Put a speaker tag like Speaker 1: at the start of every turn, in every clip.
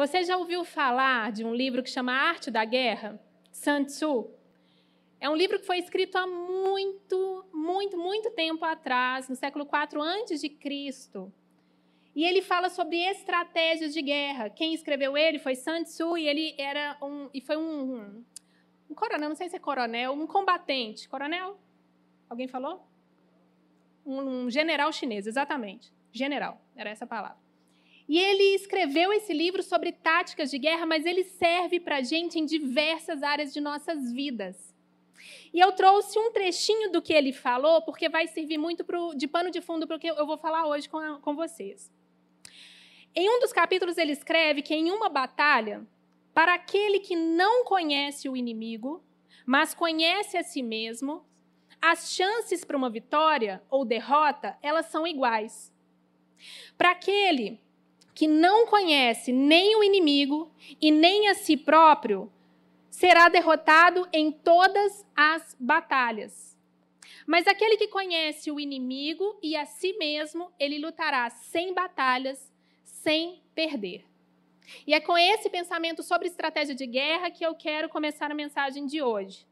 Speaker 1: Você já ouviu falar de um livro que chama Arte da Guerra? Sun Tzu? É um livro que foi escrito há muito, muito, muito tempo atrás, no século IV antes de Cristo. E ele fala sobre estratégias de guerra. Quem escreveu ele foi Sun Tzu e ele era um e foi um, um coronel, não sei se é coronel, um combatente. Coronel? Alguém falou? Um, um general chinês, exatamente. General, era essa a palavra. E ele escreveu esse livro sobre táticas de guerra, mas ele serve para a gente em diversas áreas de nossas vidas. E eu trouxe um trechinho do que ele falou, porque vai servir muito pro, de pano de fundo para o que eu vou falar hoje com, a, com vocês. Em um dos capítulos, ele escreve que em uma batalha, para aquele que não conhece o inimigo, mas conhece a si mesmo, as chances para uma vitória ou derrota, elas são iguais. Para aquele que não conhece nem o inimigo e nem a si próprio, será derrotado em todas as batalhas. Mas aquele que conhece o inimigo e a si mesmo, ele lutará sem batalhas, sem perder. E é com esse pensamento sobre estratégia de guerra que eu quero começar a mensagem de hoje.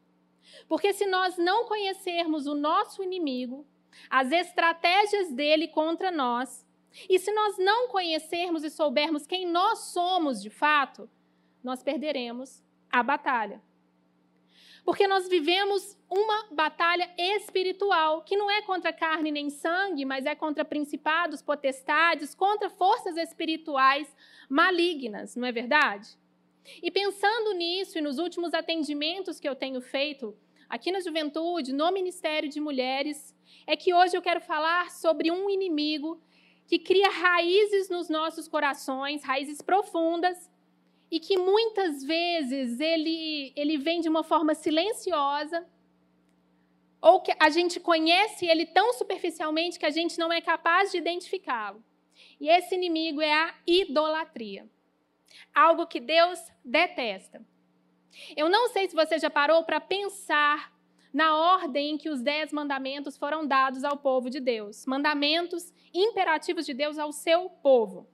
Speaker 1: Porque se nós não conhecermos o nosso inimigo, as estratégias dele contra nós, e se nós não conhecermos e soubermos quem nós somos de fato, nós perderemos a batalha. Porque nós vivemos uma batalha espiritual, que não é contra carne nem sangue, mas é contra principados, potestades, contra forças espirituais malignas, não é verdade? E pensando nisso e nos últimos atendimentos que eu tenho feito aqui na juventude, no Ministério de Mulheres, é que hoje eu quero falar sobre um inimigo que cria raízes nos nossos corações, raízes profundas, e que muitas vezes ele, ele vem de uma forma silenciosa, ou que a gente conhece ele tão superficialmente que a gente não é capaz de identificá-lo. E esse inimigo é a idolatria. Algo que Deus detesta. Eu não sei se você já parou para pensar na ordem em que os dez mandamentos foram dados ao povo de Deus mandamentos imperativos de Deus ao seu povo.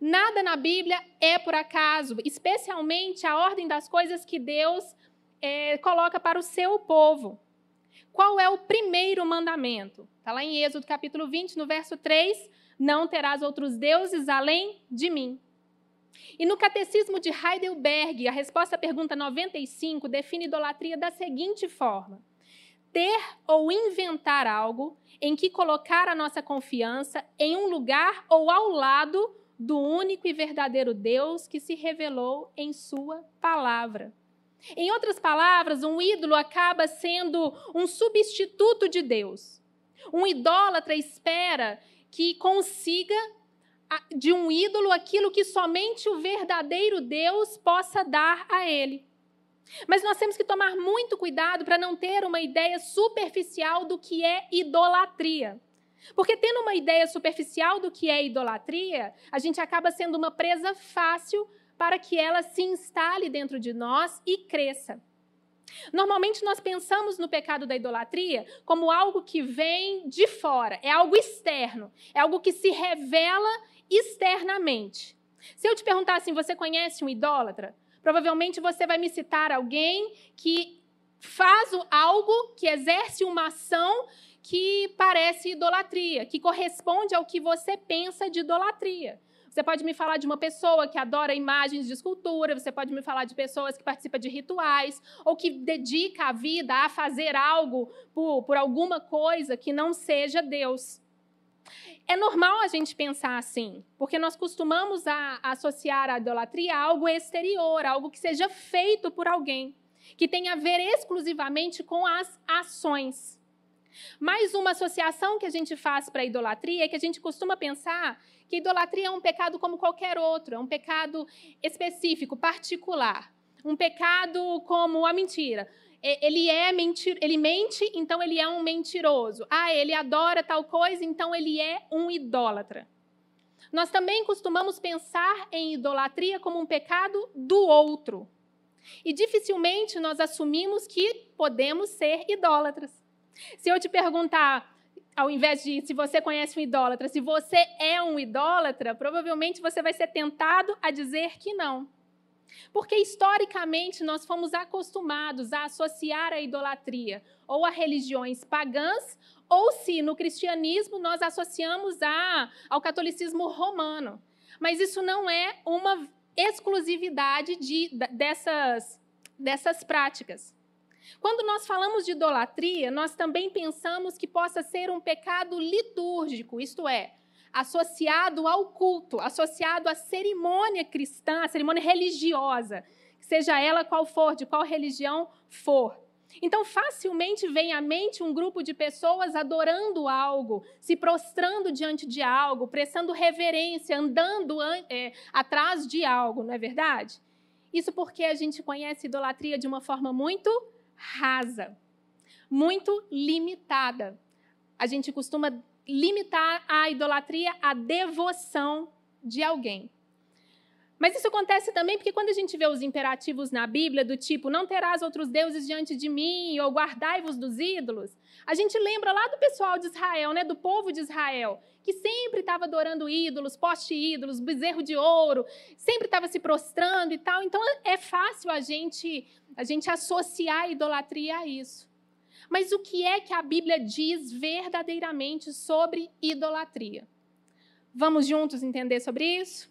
Speaker 1: Nada na Bíblia é por acaso, especialmente a ordem das coisas que Deus é, coloca para o seu povo. Qual é o primeiro mandamento? Está lá em Êxodo capítulo 20, no verso 3: Não terás outros deuses além de mim. E no Catecismo de Heidelberg, a resposta à pergunta 95 define idolatria da seguinte forma: ter ou inventar algo em que colocar a nossa confiança em um lugar ou ao lado do único e verdadeiro Deus que se revelou em Sua palavra. Em outras palavras, um ídolo acaba sendo um substituto de Deus. Um idólatra espera que consiga de um ídolo aquilo que somente o verdadeiro Deus possa dar a ele. Mas nós temos que tomar muito cuidado para não ter uma ideia superficial do que é idolatria. Porque tendo uma ideia superficial do que é idolatria, a gente acaba sendo uma presa fácil para que ela se instale dentro de nós e cresça. Normalmente nós pensamos no pecado da idolatria como algo que vem de fora, é algo externo, é algo que se revela externamente. Se eu te perguntar assim, você conhece um idólatra? Provavelmente você vai me citar alguém que faz algo, que exerce uma ação que parece idolatria, que corresponde ao que você pensa de idolatria. Você pode me falar de uma pessoa que adora imagens de escultura, você pode me falar de pessoas que participam de rituais, ou que dedica a vida a fazer algo por, por alguma coisa que não seja Deus. É normal a gente pensar assim, porque nós costumamos a, a associar a idolatria a algo exterior, algo que seja feito por alguém, que tenha a ver exclusivamente com as ações. Mais uma associação que a gente faz para a idolatria é que a gente costuma pensar que idolatria é um pecado como qualquer outro, é um pecado específico, particular. Um pecado como a mentira. Ele é mentir, ele mente, então ele é um mentiroso. Ah, ele adora tal coisa, então ele é um idólatra. Nós também costumamos pensar em idolatria como um pecado do outro. E dificilmente nós assumimos que podemos ser idólatras. Se eu te perguntar, ao invés de se você conhece um idólatra, se você é um idólatra, provavelmente você vai ser tentado a dizer que não. Porque historicamente nós fomos acostumados a associar a idolatria ou a religiões pagãs, ou se no cristianismo nós associamos a, ao catolicismo romano. Mas isso não é uma exclusividade de, dessas, dessas práticas. Quando nós falamos de idolatria, nós também pensamos que possa ser um pecado litúrgico, isto é, associado ao culto, associado à cerimônia cristã, à cerimônia religiosa, seja ela qual for, de qual religião for. Então, facilmente vem à mente um grupo de pessoas adorando algo, se prostrando diante de algo, prestando reverência, andando é, atrás de algo, não é verdade? Isso porque a gente conhece idolatria de uma forma muito rasa, muito limitada. A gente costuma limitar a idolatria à devoção de alguém. Mas isso acontece também porque quando a gente vê os imperativos na Bíblia, do tipo, não terás outros deuses diante de mim, ou guardai-vos dos ídolos, a gente lembra lá do pessoal de Israel, né, do povo de Israel, que sempre estava adorando ídolos, poste-ídolos, bezerro de ouro, sempre estava se prostrando e tal. Então é fácil a gente, a gente associar a idolatria a isso. Mas o que é que a Bíblia diz verdadeiramente sobre idolatria? Vamos juntos entender sobre isso?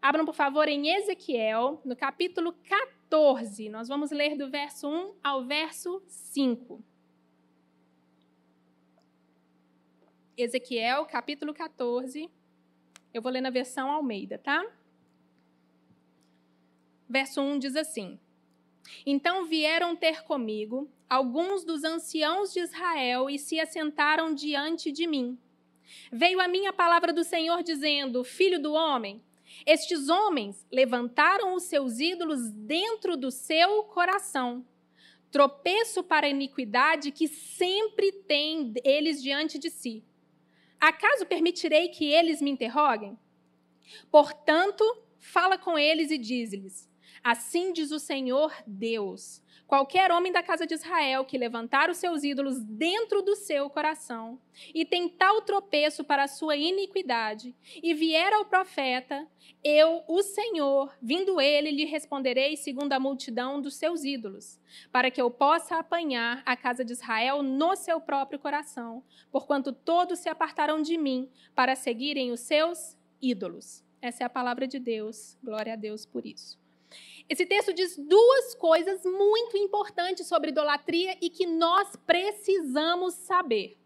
Speaker 1: Abram, por favor, em Ezequiel, no capítulo 14. Nós vamos ler do verso 1 ao verso 5. Ezequiel, capítulo 14. Eu vou ler na versão Almeida, tá? Verso 1 diz assim: Então vieram ter comigo alguns dos anciãos de Israel e se assentaram diante de mim. Veio a minha palavra do Senhor dizendo: Filho do homem, estes homens levantaram os seus ídolos dentro do seu coração. Tropeço para a iniquidade que sempre têm eles diante de si. Acaso permitirei que eles me interroguem? Portanto, fala com eles e diz-lhes: Assim diz o Senhor Deus: qualquer homem da casa de Israel que levantar os seus ídolos dentro do seu coração e tentar o tropeço para a sua iniquidade e vier ao profeta, eu, o Senhor, vindo ele, lhe responderei segundo a multidão dos seus ídolos, para que eu possa apanhar a casa de Israel no seu próprio coração, porquanto todos se apartaram de mim para seguirem os seus ídolos. Essa é a palavra de Deus. Glória a Deus por isso. Esse texto diz duas coisas muito importantes sobre idolatria e que nós precisamos saber.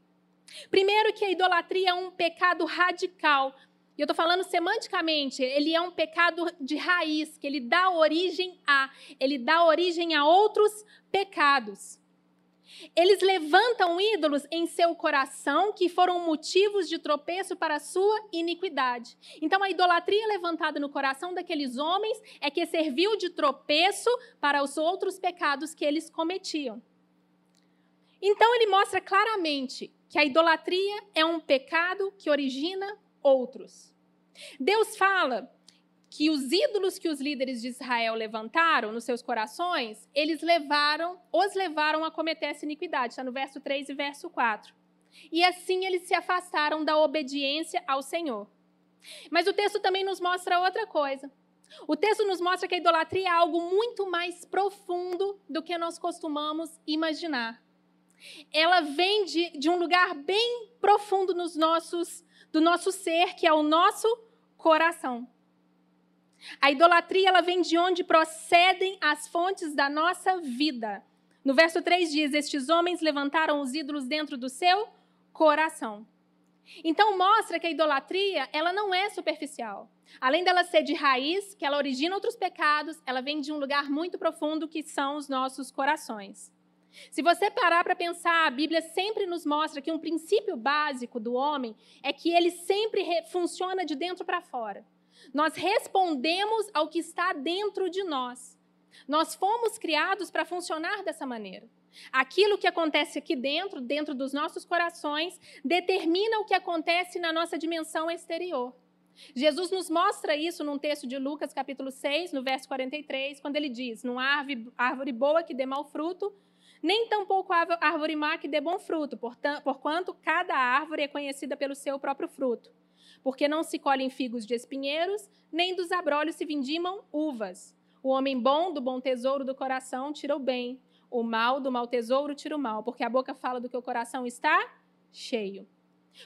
Speaker 1: Primeiro, que a idolatria é um pecado radical. E eu estou falando semanticamente, ele é um pecado de raiz, que ele dá origem a, ele dá origem a outros pecados. Eles levantam ídolos em seu coração que foram motivos de tropeço para a sua iniquidade. Então, a idolatria levantada no coração daqueles homens é que serviu de tropeço para os outros pecados que eles cometiam. Então, ele mostra claramente que a idolatria é um pecado que origina outros. Deus fala que os ídolos que os líderes de Israel levantaram nos seus corações, eles levaram, os levaram a cometer essa iniquidade. Está no verso 3 e verso 4. E assim eles se afastaram da obediência ao Senhor. Mas o texto também nos mostra outra coisa. O texto nos mostra que a idolatria é algo muito mais profundo do que nós costumamos imaginar. Ela vem de, de um lugar bem profundo nos nossos, do nosso ser, que é o nosso coração. A idolatria ela vem de onde procedem as fontes da nossa vida. No verso 3 diz: Estes homens levantaram os ídolos dentro do seu coração. Então mostra que a idolatria, ela não é superficial. Além dela ser de raiz, que ela origina outros pecados, ela vem de um lugar muito profundo que são os nossos corações. Se você parar para pensar, a Bíblia sempre nos mostra que um princípio básico do homem é que ele sempre funciona de dentro para fora. Nós respondemos ao que está dentro de nós. Nós fomos criados para funcionar dessa maneira. Aquilo que acontece aqui dentro, dentro dos nossos corações, determina o que acontece na nossa dimensão exterior. Jesus nos mostra isso num texto de Lucas, capítulo 6, no verso 43, quando ele diz: Não há árvore boa que dê mau fruto, nem tampouco árvore má que dê bom fruto, porquanto cada árvore é conhecida pelo seu próprio fruto. Porque não se colhem figos de espinheiros, nem dos abrolhos se vindimam uvas. O homem bom do bom tesouro do coração tira o bem, o mal do mau tesouro tira o mal, porque a boca fala do que o coração está cheio.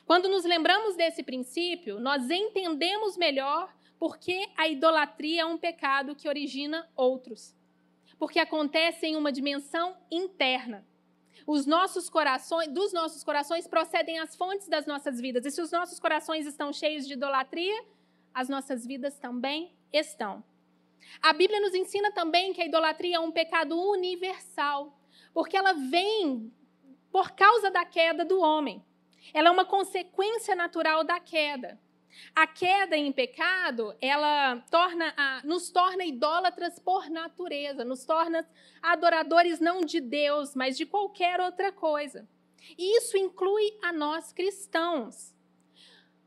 Speaker 1: Quando nos lembramos desse princípio, nós entendemos melhor porque a idolatria é um pecado que origina outros. Porque acontece em uma dimensão interna. Os nossos corações, dos nossos corações procedem as fontes das nossas vidas. E se os nossos corações estão cheios de idolatria, as nossas vidas também estão. A Bíblia nos ensina também que a idolatria é um pecado universal, porque ela vem por causa da queda do homem. Ela é uma consequência natural da queda. A queda em pecado, ela torna a, nos torna idólatras por natureza, nos torna adoradores não de Deus, mas de qualquer outra coisa. E isso inclui a nós cristãos.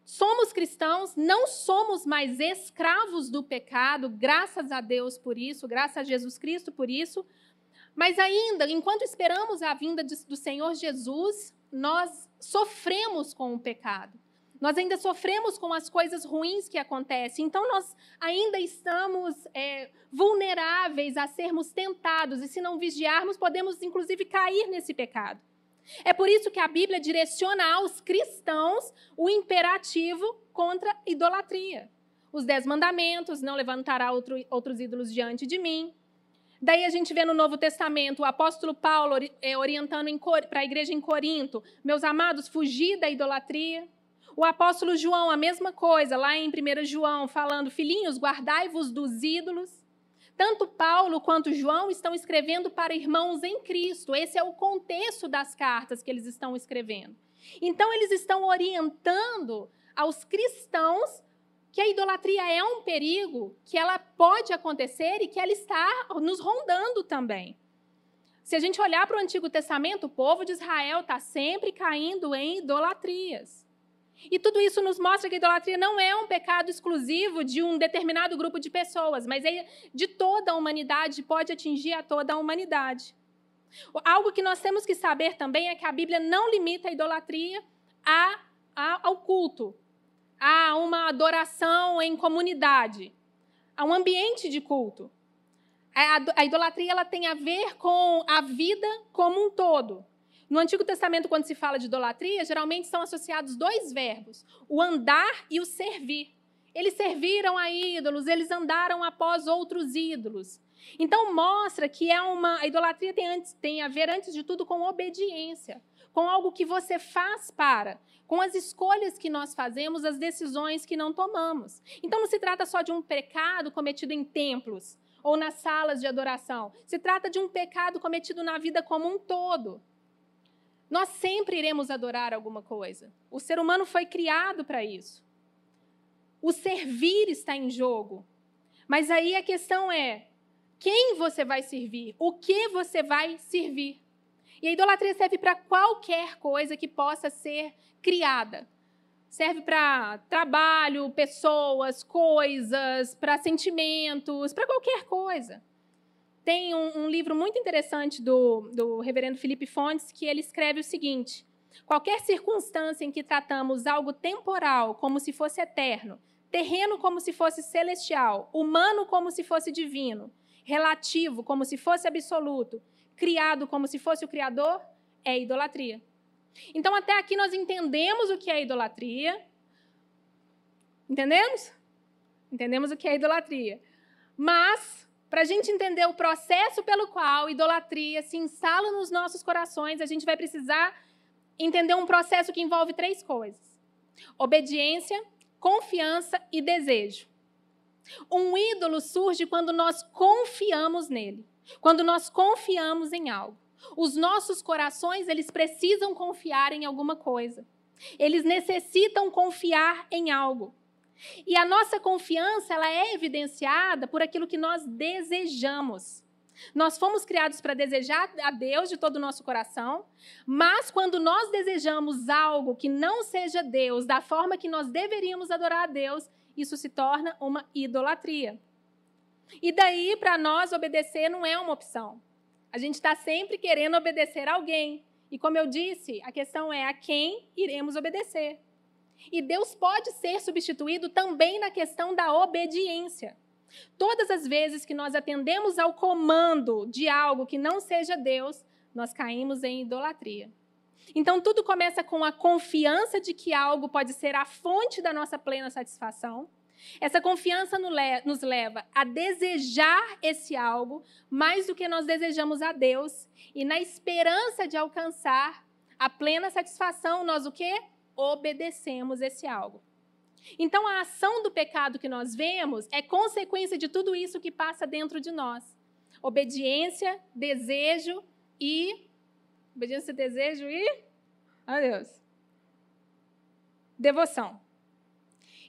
Speaker 1: Somos cristãos, não somos mais escravos do pecado, graças a Deus por isso, graças a Jesus Cristo por isso. Mas ainda, enquanto esperamos a vinda do Senhor Jesus, nós sofremos com o pecado. Nós ainda sofremos com as coisas ruins que acontecem. Então, nós ainda estamos é, vulneráveis a sermos tentados. E se não vigiarmos, podemos, inclusive, cair nesse pecado. É por isso que a Bíblia direciona aos cristãos o imperativo contra idolatria. Os dez mandamentos, não levantará outro, outros ídolos diante de mim. Daí a gente vê no Novo Testamento o apóstolo Paulo é, orientando para a igreja em Corinto: meus amados, fugir da idolatria. O apóstolo João, a mesma coisa, lá em 1 João, falando: Filhinhos, guardai-vos dos ídolos. Tanto Paulo quanto João estão escrevendo para irmãos em Cristo. Esse é o contexto das cartas que eles estão escrevendo. Então, eles estão orientando aos cristãos que a idolatria é um perigo, que ela pode acontecer e que ela está nos rondando também. Se a gente olhar para o Antigo Testamento, o povo de Israel está sempre caindo em idolatrias. E tudo isso nos mostra que a idolatria não é um pecado exclusivo de um determinado grupo de pessoas, mas é de toda a humanidade, pode atingir a toda a humanidade. Algo que nós temos que saber também é que a Bíblia não limita a idolatria a, a, ao culto, a uma adoração em comunidade, a um ambiente de culto. A, a idolatria ela tem a ver com a vida como um todo. No Antigo Testamento, quando se fala de idolatria, geralmente são associados dois verbos: o andar e o servir. Eles serviram a ídolos, eles andaram após outros ídolos. Então mostra que é uma a idolatria tem, antes, tem a ver antes de tudo com obediência, com algo que você faz para, com as escolhas que nós fazemos, as decisões que não tomamos. Então não se trata só de um pecado cometido em templos ou nas salas de adoração. Se trata de um pecado cometido na vida como um todo. Nós sempre iremos adorar alguma coisa. O ser humano foi criado para isso. O servir está em jogo. Mas aí a questão é: quem você vai servir? O que você vai servir? E a idolatria serve para qualquer coisa que possa ser criada. Serve para trabalho, pessoas, coisas, para sentimentos, para qualquer coisa. Tem um, um livro muito interessante do, do reverendo Felipe Fontes que ele escreve o seguinte: qualquer circunstância em que tratamos algo temporal como se fosse eterno, terreno como se fosse celestial, humano como se fosse divino, relativo como se fosse absoluto, criado como se fosse o Criador, é idolatria. Então, até aqui nós entendemos o que é idolatria. Entendemos? Entendemos o que é idolatria. Mas para a gente entender o processo pelo qual idolatria se instala nos nossos corações, a gente vai precisar entender um processo que envolve três coisas: obediência, confiança e desejo. Um ídolo surge quando nós confiamos nele, quando nós confiamos em algo. Os nossos corações, eles precisam confiar em alguma coisa. Eles necessitam confiar em algo. E a nossa confiança, ela é evidenciada por aquilo que nós desejamos. Nós fomos criados para desejar a Deus de todo o nosso coração, mas quando nós desejamos algo que não seja Deus, da forma que nós deveríamos adorar a Deus, isso se torna uma idolatria. E daí, para nós, obedecer não é uma opção. A gente está sempre querendo obedecer a alguém. E como eu disse, a questão é a quem iremos obedecer. E Deus pode ser substituído também na questão da obediência. Todas as vezes que nós atendemos ao comando de algo que não seja Deus, nós caímos em idolatria. Então, tudo começa com a confiança de que algo pode ser a fonte da nossa plena satisfação. Essa confiança nos leva a desejar esse algo mais do que nós desejamos a Deus. E na esperança de alcançar a plena satisfação, nós o quê? Obedecemos esse algo. Então, a ação do pecado que nós vemos é consequência de tudo isso que passa dentro de nós: obediência, desejo e. Obediência, desejo e. Deus. Devoção.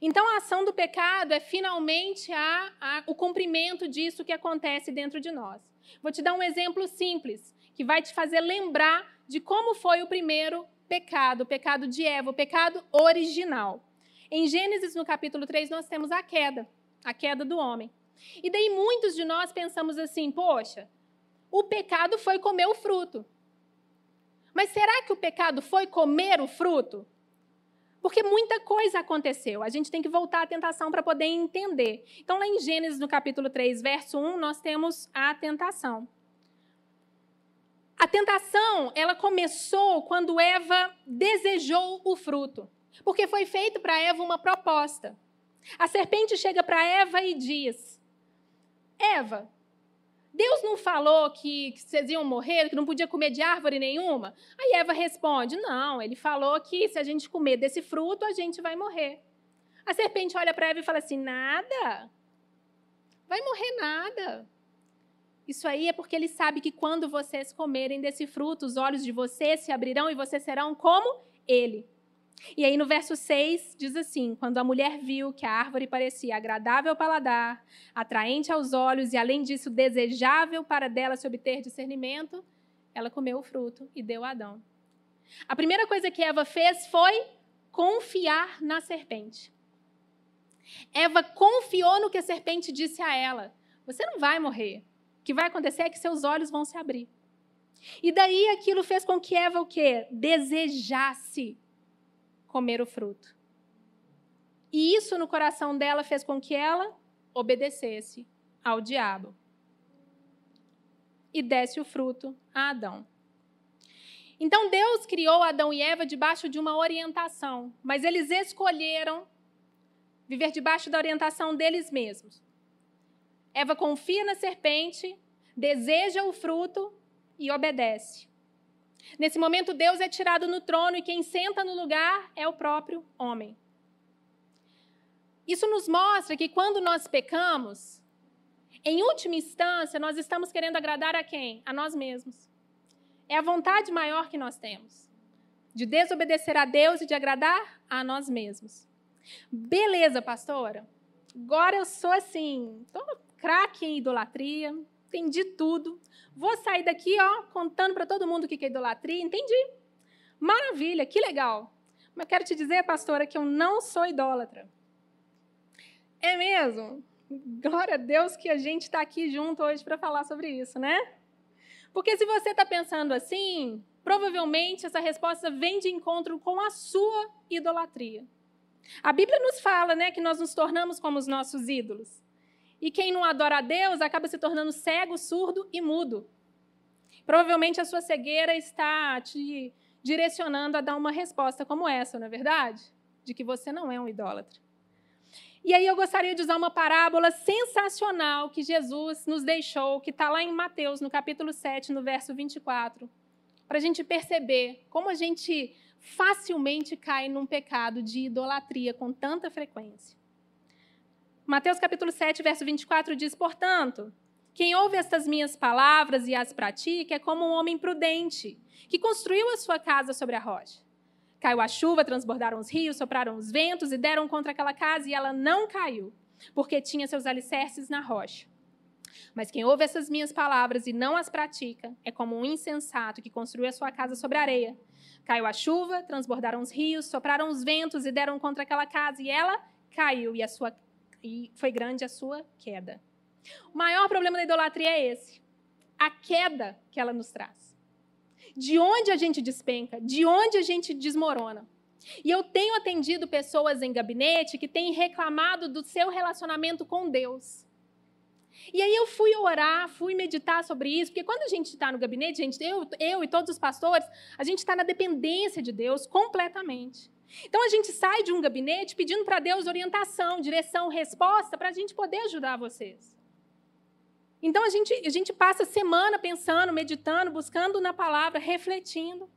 Speaker 1: Então, a ação do pecado é finalmente a, a, o cumprimento disso que acontece dentro de nós. Vou te dar um exemplo simples, que vai te fazer lembrar de como foi o primeiro pecado, o pecado de Eva, o pecado original. Em Gênesis, no capítulo 3, nós temos a queda, a queda do homem. E daí muitos de nós pensamos assim: poxa, o pecado foi comer o fruto. Mas será que o pecado foi comer o fruto? Porque muita coisa aconteceu. A gente tem que voltar à tentação para poder entender. Então, lá em Gênesis, no capítulo 3, verso 1, nós temos a tentação. A tentação, ela começou quando Eva desejou o fruto. Porque foi feito para Eva uma proposta. A serpente chega para Eva e diz: Eva, Deus não falou que, que, vocês iam morrer, que não podia comer de árvore nenhuma? Aí Eva responde: Não, ele falou que se a gente comer desse fruto, a gente vai morrer. A serpente olha para Eva e fala assim: Nada. Vai morrer nada. Isso aí é porque ele sabe que quando vocês comerem desse fruto, os olhos de vocês se abrirão e vocês serão como ele. E aí no verso 6 diz assim: Quando a mulher viu que a árvore parecia agradável ao paladar, atraente aos olhos e além disso desejável para dela se obter discernimento, ela comeu o fruto e deu a Adão. A primeira coisa que Eva fez foi confiar na serpente. Eva confiou no que a serpente disse a ela: Você não vai morrer. O que vai acontecer é que seus olhos vão se abrir. E daí aquilo fez com que Eva o quê? Desejasse comer o fruto. E isso no coração dela fez com que ela obedecesse ao diabo e desse o fruto a Adão. Então Deus criou Adão e Eva debaixo de uma orientação, mas eles escolheram viver debaixo da orientação deles mesmos. Eva confia na serpente, deseja o fruto e obedece. Nesse momento, Deus é tirado no trono e quem senta no lugar é o próprio homem. Isso nos mostra que quando nós pecamos, em última instância, nós estamos querendo agradar a quem? A nós mesmos. É a vontade maior que nós temos de desobedecer a Deus e de agradar a nós mesmos. Beleza, pastora? Agora eu sou assim, tô craque em idolatria, entendi tudo. Vou sair daqui, ó, contando para todo mundo o que é idolatria. Entendi. Maravilha, que legal. Mas quero te dizer, pastora, que eu não sou idólatra. É mesmo? Glória a Deus que a gente está aqui junto hoje para falar sobre isso, né? Porque se você está pensando assim, provavelmente essa resposta vem de encontro com a sua idolatria. A Bíblia nos fala né, que nós nos tornamos como os nossos ídolos. E quem não adora a Deus acaba se tornando cego, surdo e mudo. Provavelmente a sua cegueira está te direcionando a dar uma resposta como essa, não é verdade? De que você não é um idólatra. E aí eu gostaria de usar uma parábola sensacional que Jesus nos deixou, que está lá em Mateus, no capítulo 7, no verso 24, para a gente perceber como a gente facilmente cai num pecado de idolatria com tanta frequência. Mateus capítulo 7, verso 24 diz: Portanto, quem ouve estas minhas palavras e as pratica é como um homem prudente, que construiu a sua casa sobre a rocha. Caiu a chuva, transbordaram os rios, sopraram os ventos e deram contra aquela casa, e ela não caiu, porque tinha seus alicerces na rocha. Mas quem ouve essas minhas palavras e não as pratica é como um insensato que construiu a sua casa sobre a areia. Caiu a chuva, transbordaram os rios, sopraram os ventos e deram contra aquela casa, e ela caiu, e a sua e foi grande a sua queda. O maior problema da idolatria é esse. a queda que ela nos traz. De onde a gente despenca, de onde a gente desmorona. E eu tenho atendido pessoas em gabinete que têm reclamado do seu relacionamento com Deus. E aí eu fui orar, fui meditar sobre isso, porque quando a gente está no gabinete, gente, eu, eu e todos os pastores, a gente está na dependência de Deus completamente. Então a gente sai de um gabinete pedindo para Deus orientação, direção, resposta, para a gente poder ajudar vocês. Então a gente, a gente passa semana pensando, meditando, buscando na palavra, refletindo.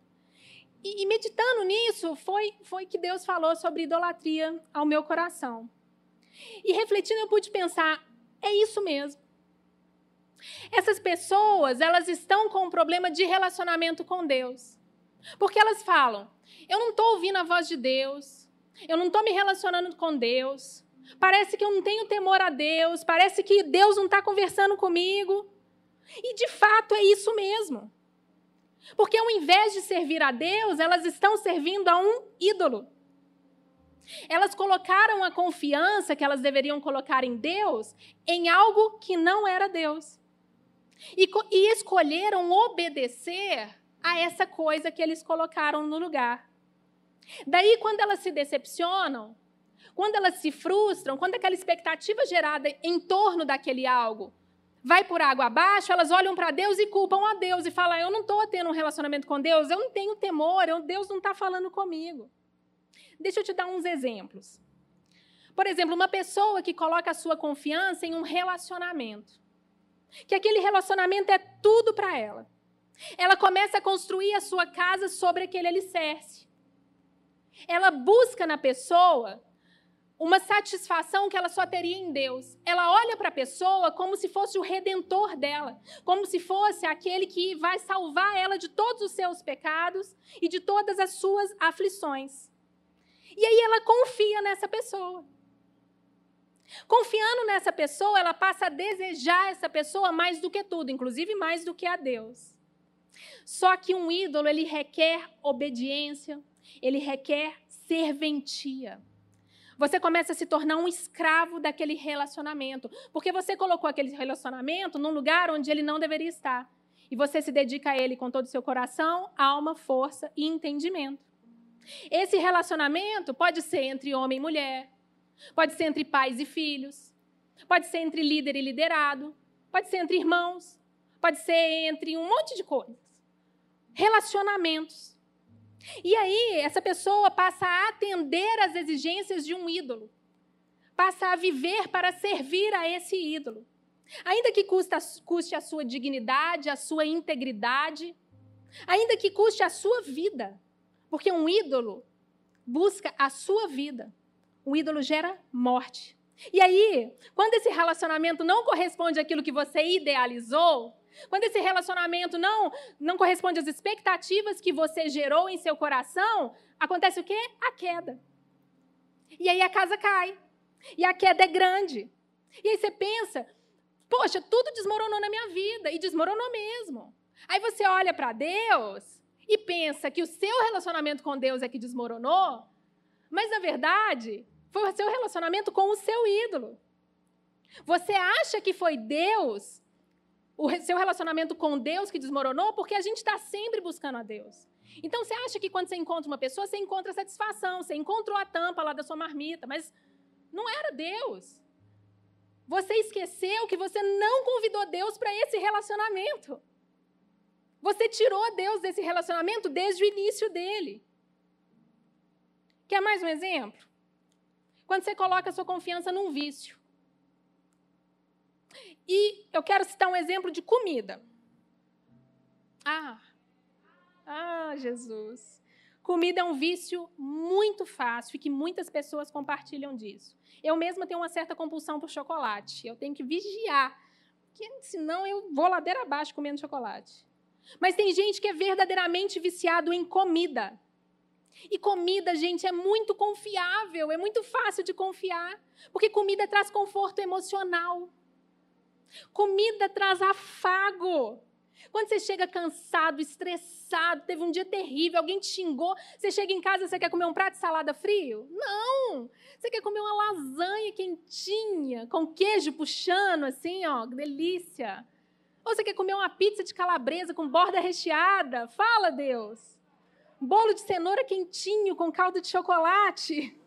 Speaker 1: E, e meditando nisso, foi, foi que Deus falou sobre idolatria ao meu coração. E refletindo, eu pude pensar: é isso mesmo. Essas pessoas, elas estão com um problema de relacionamento com Deus. Porque elas falam: eu não estou ouvindo a voz de Deus, eu não estou me relacionando com Deus, parece que eu não tenho temor a Deus, parece que Deus não está conversando comigo. E de fato é isso mesmo. Porque ao invés de servir a Deus, elas estão servindo a um ídolo. Elas colocaram a confiança que elas deveriam colocar em Deus em algo que não era Deus. E, e, escolheram obedecer a essa coisa que eles colocaram no lugar. Daí, quando elas se decepcionam, quando elas se frustram, quando aquela expectativa gerada em torno daquele algo vai por água abaixo, elas olham para Deus e culpam a Deus e falam: Eu não estou tendo um relacionamento com Deus, eu não tenho temor, eu, Deus não está falando comigo. Deixa eu te dar uns exemplos. Por exemplo, uma pessoa que coloca a sua confiança em um relacionamento, que aquele relacionamento é tudo para ela. Ela começa a construir a sua casa sobre aquele alicerce. Ela busca na pessoa uma satisfação que ela só teria em Deus. Ela olha para a pessoa como se fosse o redentor dela, como se fosse aquele que vai salvar ela de todos os seus pecados e de todas as suas aflições. E aí ela confia nessa pessoa. Confiando nessa pessoa, ela passa a desejar essa pessoa mais do que tudo, inclusive mais do que a Deus. Só que um ídolo, ele requer obediência, ele requer serventia. Você começa a se tornar um escravo daquele relacionamento, porque você colocou aquele relacionamento num lugar onde ele não deveria estar. E você se dedica a ele com todo o seu coração, alma, força e entendimento. Esse relacionamento pode ser entre homem e mulher, pode ser entre pais e filhos, pode ser entre líder e liderado, pode ser entre irmãos, pode ser entre um monte de coisas. Relacionamentos. E aí, essa pessoa passa a atender às exigências de um ídolo, passa a viver para servir a esse ídolo. Ainda que custe a sua dignidade, a sua integridade, ainda que custe a sua vida, porque um ídolo busca a sua vida. O ídolo gera morte. E aí, quando esse relacionamento não corresponde àquilo que você idealizou, quando esse relacionamento não, não corresponde às expectativas que você gerou em seu coração, acontece o quê? A queda. E aí a casa cai. E a queda é grande. E aí você pensa, poxa, tudo desmoronou na minha vida. E desmoronou mesmo. Aí você olha para Deus e pensa que o seu relacionamento com Deus é que desmoronou, mas na verdade foi o seu relacionamento com o seu ídolo. Você acha que foi Deus o seu relacionamento com Deus que desmoronou porque a gente está sempre buscando a Deus. Então você acha que quando você encontra uma pessoa, você encontra satisfação, você encontrou a tampa lá da sua marmita, mas não era Deus. Você esqueceu que você não convidou Deus para esse relacionamento. Você tirou Deus desse relacionamento desde o início dele. Quer mais um exemplo? Quando você coloca a sua confiança num vício. E eu quero citar um exemplo de comida. Ah, ah, Jesus. Comida é um vício muito fácil e que muitas pessoas compartilham disso. Eu mesma tenho uma certa compulsão por chocolate. Eu tenho que vigiar, porque senão eu vou ladeira abaixo comendo chocolate. Mas tem gente que é verdadeiramente viciado em comida. E comida, gente, é muito confiável, é muito fácil de confiar, porque comida traz conforto emocional. Comida traz afago. Quando você chega cansado, estressado, teve um dia terrível, alguém te xingou, você chega em casa, você quer comer um prato de salada frio? Não! Você quer comer uma lasanha quentinha, com queijo puxando, assim, ó, delícia. Ou você quer comer uma pizza de calabresa com borda recheada? Fala, Deus. Bolo de cenoura quentinho com caldo de chocolate.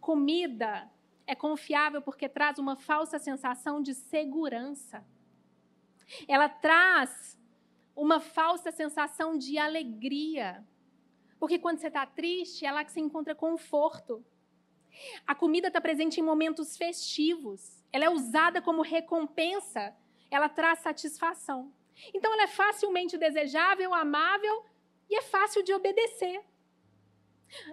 Speaker 1: Comida é confiável porque traz uma falsa sensação de segurança. Ela traz uma falsa sensação de alegria. Porque quando você está triste, é lá que você encontra conforto. A comida está presente em momentos festivos. Ela é usada como recompensa. Ela traz satisfação. Então, ela é facilmente desejável, amável e é fácil de obedecer.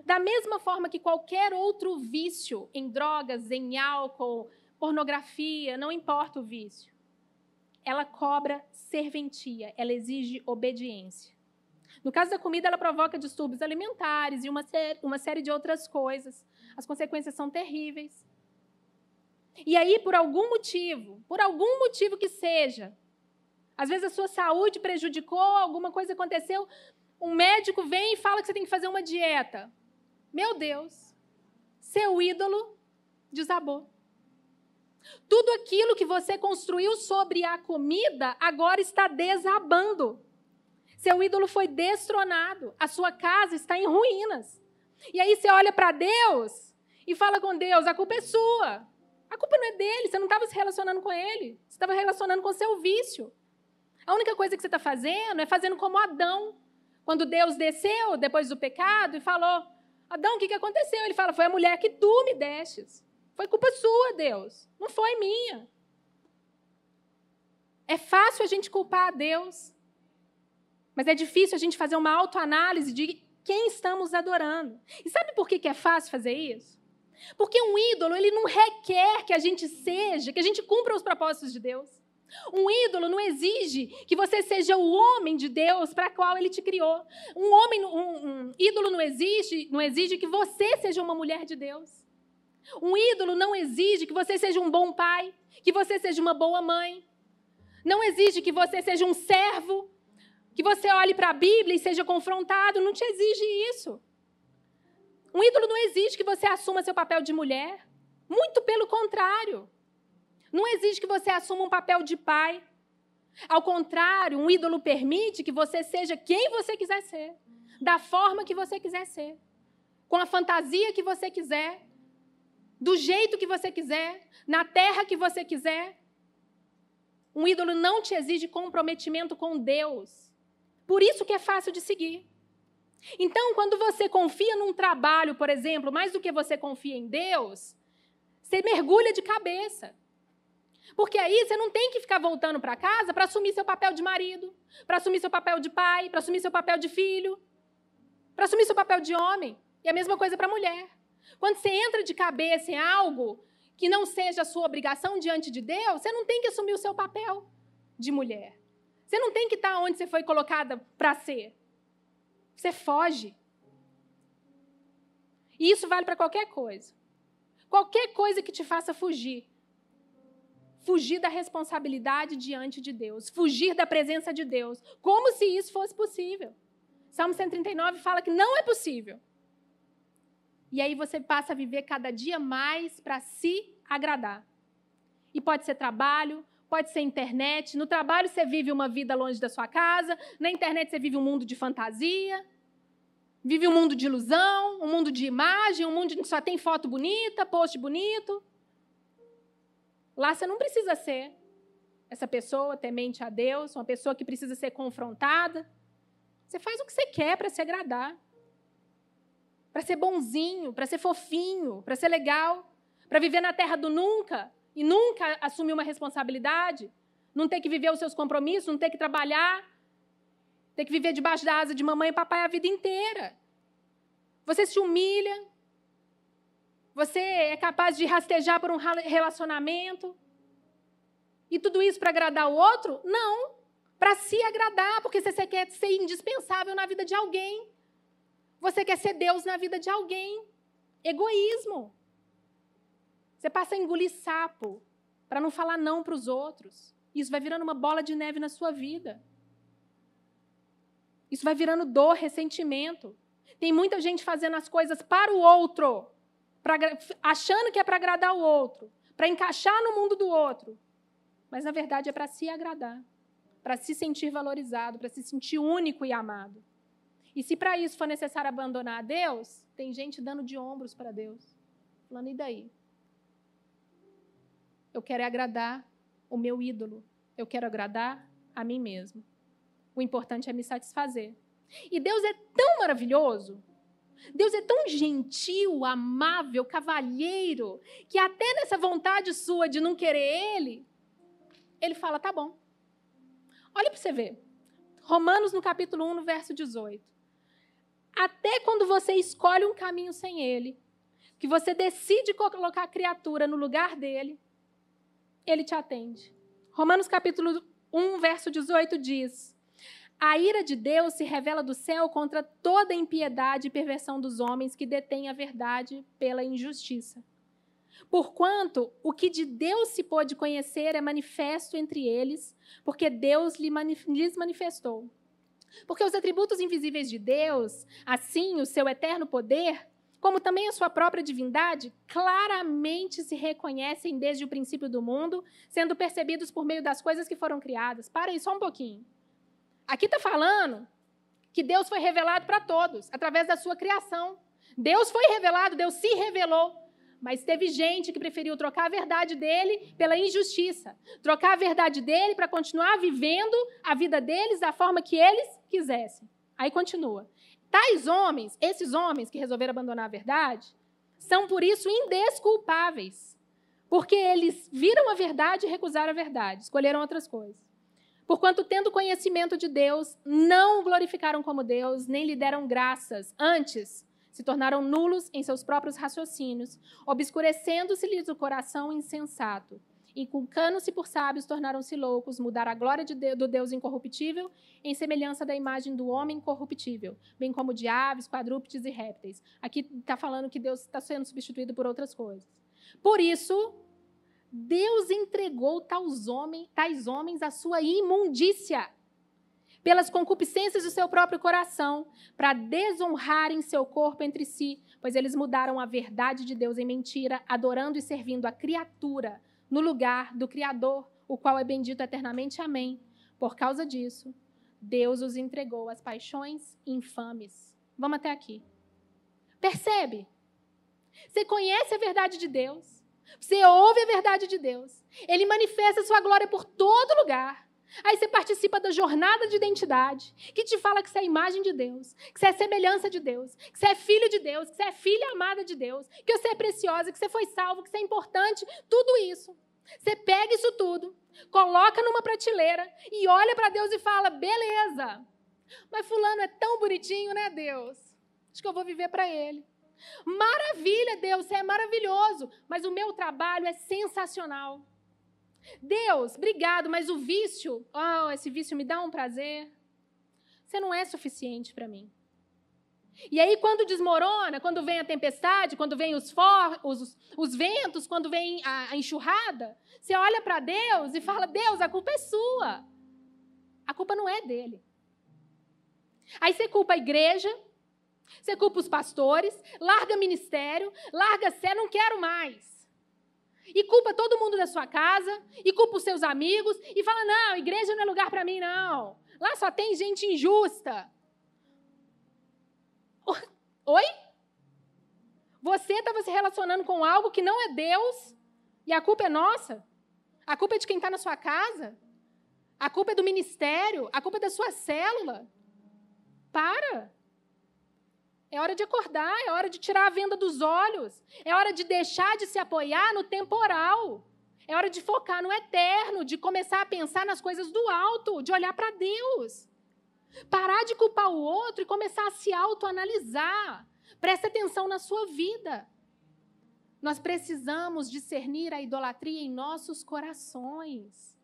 Speaker 1: Da mesma forma que qualquer outro vício em drogas, em álcool, pornografia, não importa o vício, ela cobra serventia, ela exige obediência. No caso da comida, ela provoca distúrbios alimentares e uma, série, uma série de outras coisas. As consequências são terríveis. E aí, por algum motivo, por algum motivo que seja, às vezes a sua saúde prejudicou, alguma coisa aconteceu, um médico vem e fala que você tem que fazer uma dieta. Meu Deus, seu ídolo desabou. Tudo aquilo que você construiu sobre a comida agora está desabando. Seu ídolo foi destronado, a sua casa está em ruínas. E aí você olha para Deus e fala com Deus: a culpa é sua. A culpa não é dele, você não estava se relacionando com ele, você estava relacionando com seu vício. A única coisa que você está fazendo é fazendo como Adão. Quando Deus desceu depois do pecado e falou: Adão, o que, que aconteceu? Ele fala: Foi a mulher que tu me destes. Foi culpa sua, Deus. Não foi minha. É fácil a gente culpar a Deus. Mas é difícil a gente fazer uma autoanálise de quem estamos adorando. E sabe por que é fácil fazer isso? Porque um ídolo, ele não requer que a gente seja, que a gente cumpra os propósitos de Deus. Um ídolo não exige que você seja o homem de Deus para qual ele te criou. Um homem, um, um ídolo não exige, não exige que você seja uma mulher de Deus. Um ídolo não exige que você seja um bom pai, que você seja uma boa mãe. Não exige que você seja um servo, que você olhe para a Bíblia e seja confrontado. Não te exige isso. Um ídolo não exige que você assuma seu papel de mulher. Muito pelo contrário. Não exige que você assuma um papel de pai. Ao contrário, um ídolo permite que você seja quem você quiser ser, da forma que você quiser ser, com a fantasia que você quiser, do jeito que você quiser, na terra que você quiser. Um ídolo não te exige comprometimento com Deus. Por isso que é fácil de seguir. Então, quando você confia num trabalho, por exemplo, mais do que você confia em Deus, você mergulha de cabeça. Porque aí você não tem que ficar voltando para casa para assumir seu papel de marido, para assumir seu papel de pai, para assumir seu papel de filho, para assumir seu papel de homem. E a mesma coisa para a mulher. Quando você entra de cabeça em algo que não seja a sua obrigação diante de Deus, você não tem que assumir o seu papel de mulher. Você não tem que estar onde você foi colocada para ser. Você foge. E isso vale para qualquer coisa. Qualquer coisa que te faça fugir fugir da responsabilidade diante de Deus, fugir da presença de Deus, como se isso fosse possível. Salmo 139 fala que não é possível. E aí você passa a viver cada dia mais para se agradar. E pode ser trabalho, pode ser internet. No trabalho você vive uma vida longe da sua casa, na internet você vive um mundo de fantasia, vive um mundo de ilusão, um mundo de imagem, um mundo que só tem foto bonita, post bonito. Lá você não precisa ser essa pessoa temente a Deus, uma pessoa que precisa ser confrontada. Você faz o que você quer para se agradar. Para ser bonzinho, para ser fofinho, para ser legal, para viver na terra do nunca e nunca assumir uma responsabilidade, não ter que viver os seus compromissos, não ter que trabalhar, ter que viver debaixo da asa de mamãe e papai a vida inteira. Você se humilha, você é capaz de rastejar por um relacionamento? E tudo isso para agradar o outro? Não. Para se agradar, porque você quer ser indispensável na vida de alguém. Você quer ser Deus na vida de alguém. Egoísmo. Você passa a engolir sapo para não falar não para os outros. Isso vai virando uma bola de neve na sua vida. Isso vai virando dor, ressentimento. Tem muita gente fazendo as coisas para o outro pra, achando que é para agradar o outro, para encaixar no mundo do outro. mas na verdade é para se agradar, para se sentir valorizado, para se sentir único e amado. E se para isso for necessário abandonar a Deus, tem gente dando de ombros para Deus, falando, e daí? Eu quero agradar o meu ídolo, eu quero agradar a mim mesmo. O importante é me satisfazer. E Deus é tão maravilhoso, Deus é tão gentil, amável, cavalheiro, que até nessa vontade sua de não querer Ele, Ele fala: tá bom. Olha para você ver. Romanos, no capítulo 1, no verso 18. Até quando você escolhe um caminho sem Ele, que você decide colocar a criatura no lugar dele, Ele te atende. Romanos, capítulo 1, verso 18 diz. A ira de Deus se revela do céu contra toda impiedade e perversão dos homens que detêm a verdade pela injustiça. Porquanto o que de Deus se pôde conhecer é manifesto entre eles, porque Deus lhes manifestou. Porque os atributos invisíveis de Deus, assim o seu eterno poder, como também a sua própria divindade, claramente se reconhecem desde o princípio do mundo, sendo percebidos por meio das coisas que foram criadas. Para aí só um pouquinho. Aqui está falando que Deus foi revelado para todos, através da sua criação. Deus foi revelado, Deus se revelou. Mas teve gente que preferiu trocar a verdade dele pela injustiça. Trocar a verdade dele para continuar vivendo a vida deles da forma que eles quisessem. Aí continua. Tais homens, esses homens que resolveram abandonar a verdade, são por isso indesculpáveis. Porque eles viram a verdade e recusaram a verdade, escolheram outras coisas. Porquanto, tendo conhecimento de Deus, não o glorificaram como Deus, nem lhe deram graças. Antes, se tornaram nulos em seus próprios raciocínios, obscurecendo-se-lhes o coração insensato. Inculcando-se por sábios, tornaram-se loucos, mudaram a glória de Deus, do Deus incorruptível em semelhança da imagem do homem corruptível, bem como de aves, quadrúpedes e répteis. Aqui está falando que Deus está sendo substituído por outras coisas. Por isso, Deus entregou tais homens, tais homens à sua imundícia, pelas concupiscências do seu próprio coração, para desonrarem seu corpo entre si, pois eles mudaram a verdade de Deus em mentira, adorando e servindo a criatura no lugar do Criador, o qual é bendito eternamente. Amém. Por causa disso, Deus os entregou às paixões infames. Vamos até aqui. Percebe? Você conhece a verdade de Deus. Você ouve a verdade de Deus. Ele manifesta a sua glória por todo lugar. Aí você participa da jornada de identidade, que te fala que você é a imagem de Deus, que você é semelhança de Deus, que você é filho de Deus, que você é filha amada de Deus, que você é preciosa, que você foi salvo, que você é importante, tudo isso. Você pega isso tudo, coloca numa prateleira e olha para Deus e fala: beleza, mas Fulano é tão bonitinho, né, Deus? Acho que eu vou viver para ele. Maravilha, Deus, você é maravilhoso, mas o meu trabalho é sensacional. Deus, obrigado, mas o vício, oh, esse vício me dá um prazer. Você não é suficiente para mim. E aí, quando desmorona, quando vem a tempestade, quando vem os, for, os, os ventos, quando vem a, a enxurrada, você olha para Deus e fala: Deus, a culpa é sua. A culpa não é dele. Aí você culpa a igreja, você culpa os pastores, larga ministério, larga sé, não quero mais. E culpa todo mundo da sua casa, e culpa os seus amigos, e fala: não, igreja não é lugar para mim, não. Lá só tem gente injusta. Oi? Você estava se relacionando com algo que não é Deus, e a culpa é nossa? A culpa é de quem está na sua casa? A culpa é do ministério? A culpa é da sua célula? Para. É hora de acordar, é hora de tirar a venda dos olhos, é hora de deixar de se apoiar no temporal. É hora de focar no eterno, de começar a pensar nas coisas do alto, de olhar para Deus. Parar de culpar o outro e começar a se autoanalisar. Preste atenção na sua vida. Nós precisamos discernir a idolatria em nossos corações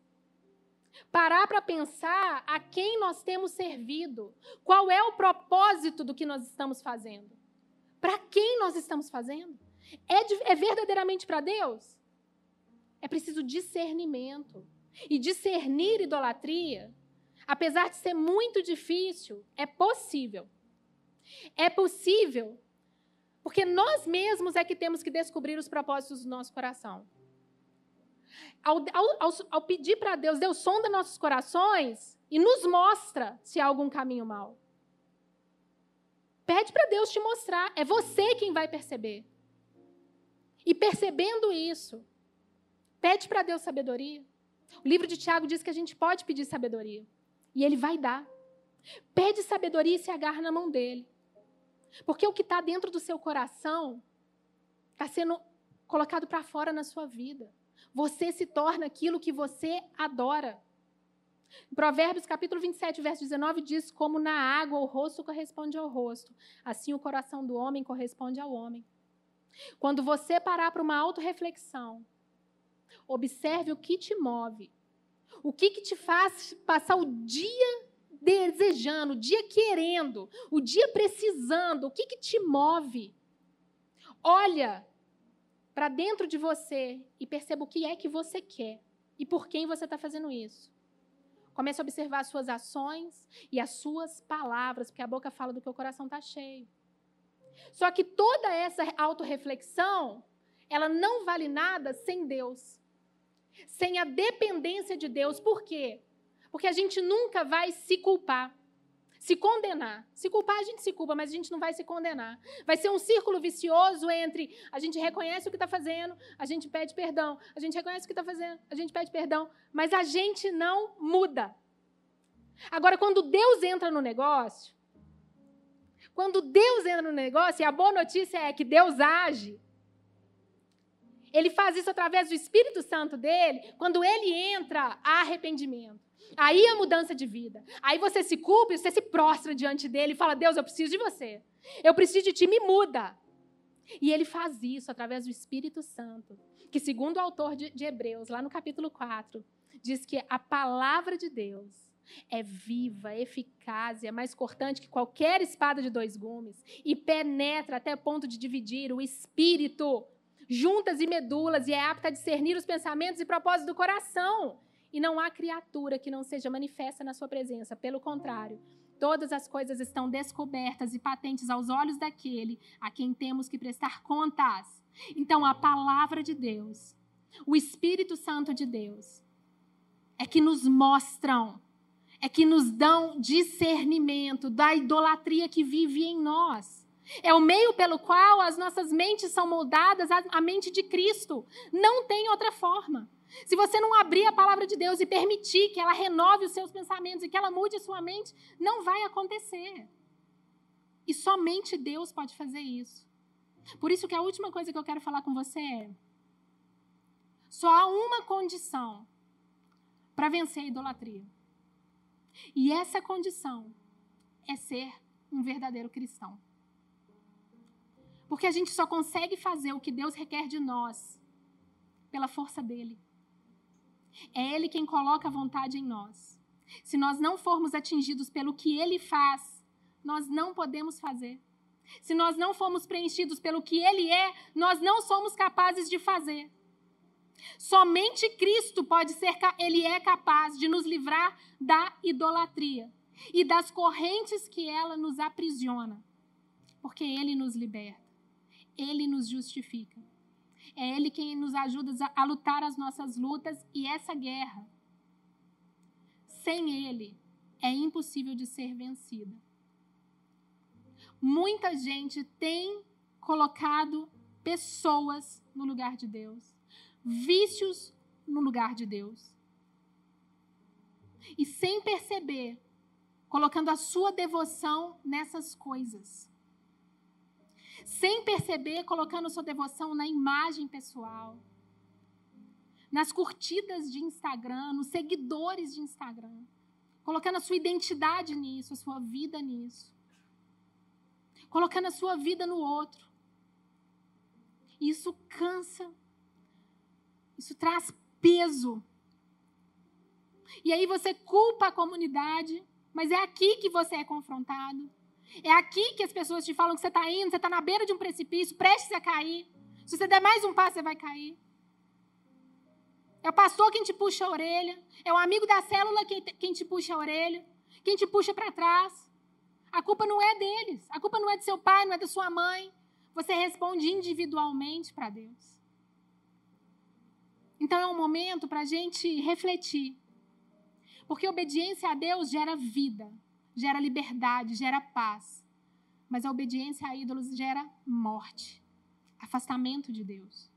Speaker 1: parar para pensar a quem nós temos servido, qual é o propósito do que nós estamos fazendo, para quem nós estamos fazendo. É, de, é verdadeiramente para Deus? É preciso discernimento. E discernir idolatria, apesar de ser muito difícil, é possível. É possível porque nós mesmos é que temos que descobrir os propósitos do nosso coração. Ao, ao, ao pedir para Deus, Deus sonda nossos corações e nos mostra se há algum caminho mal. Pede para Deus te mostrar. É você quem vai perceber. E percebendo isso, pede para Deus sabedoria. O livro de Tiago diz que a gente pode pedir sabedoria. E ele vai dar. Pede sabedoria e se agarra na mão dele. Porque o que está dentro do seu coração está sendo colocado para fora na sua vida. Você se torna aquilo que você adora. Provérbios capítulo 27, verso 19 diz: Como na água o rosto corresponde ao rosto, assim o coração do homem corresponde ao homem. Quando você parar para uma autorreflexão, observe o que te move, o que, que te faz passar o dia desejando, o dia querendo, o dia precisando, o que, que te move. Olha para dentro de você e perceba o que é que você quer e por quem você está fazendo isso. Comece a observar as suas ações e as suas palavras, porque a boca fala do que o coração está cheio. Só que toda essa autorreflexão, ela não vale nada sem Deus. Sem a dependência de Deus. Por quê? Porque a gente nunca vai se culpar se condenar. Se culpar, a gente se culpa, mas a gente não vai se condenar. Vai ser um círculo vicioso entre a gente reconhece o que está fazendo, a gente pede perdão, a gente reconhece o que está fazendo, a gente pede perdão, mas a gente não muda. Agora, quando Deus entra no negócio, quando Deus entra no negócio, e a boa notícia é que Deus age, ele faz isso através do Espírito Santo dele, quando ele entra, há arrependimento. Aí a mudança de vida. Aí você se culpa e você se prostra diante dele e fala: Deus, eu preciso de você. Eu preciso de ti, me muda. E ele faz isso através do Espírito Santo, que, segundo o autor de, de Hebreus, lá no capítulo 4, diz que a palavra de Deus é viva, eficaz e é mais cortante que qualquer espada de dois gumes e penetra até ponto de dividir o espírito, juntas e medulas, e é apta a discernir os pensamentos e propósitos do coração. E não há criatura que não seja manifesta na sua presença. Pelo contrário, todas as coisas estão descobertas e patentes aos olhos daquele a quem temos que prestar contas. Então, a palavra de Deus, o Espírito Santo de Deus, é que nos mostram, é que nos dão discernimento da idolatria que vive em nós. É o meio pelo qual as nossas mentes são moldadas à mente de Cristo. Não tem outra forma. Se você não abrir a palavra de Deus e permitir que ela renove os seus pensamentos e que ela mude a sua mente, não vai acontecer. E somente Deus pode fazer isso. Por isso que a última coisa que eu quero falar com você é: só há uma condição para vencer a idolatria. E essa condição é ser um verdadeiro cristão. Porque a gente só consegue fazer o que Deus requer de nós pela força dele. É Ele quem coloca a vontade em nós. Se nós não formos atingidos pelo que Ele faz, nós não podemos fazer. Se nós não formos preenchidos pelo que Ele é, nós não somos capazes de fazer. Somente Cristo pode ser, Ele é capaz de nos livrar da idolatria e das correntes que ela nos aprisiona, porque Ele nos liberta, Ele nos justifica. É Ele quem nos ajuda a lutar as nossas lutas e essa guerra. Sem Ele, é impossível de ser vencida. Muita gente tem colocado pessoas no lugar de Deus, vícios no lugar de Deus. E sem perceber, colocando a sua devoção nessas coisas sem perceber, colocando sua devoção na imagem pessoal, nas curtidas de Instagram, nos seguidores de Instagram, colocando a sua identidade nisso, a sua vida nisso, colocando a sua vida no outro. Isso cansa, isso traz peso. E aí você culpa a comunidade, mas é aqui que você é confrontado. É aqui que as pessoas te falam que você está indo, você está na beira de um precipício, prestes a cair. Se você der mais um passo, você vai cair. É o pastor quem te puxa a orelha. É o amigo da célula quem, quem te puxa a orelha. Quem te puxa para trás. A culpa não é deles. A culpa não é do seu pai, não é da sua mãe. Você responde individualmente para Deus. Então é um momento para a gente refletir. Porque obediência a Deus gera vida, gera liberdade, gera paz. Mas a obediência a ídolos gera morte, afastamento de Deus.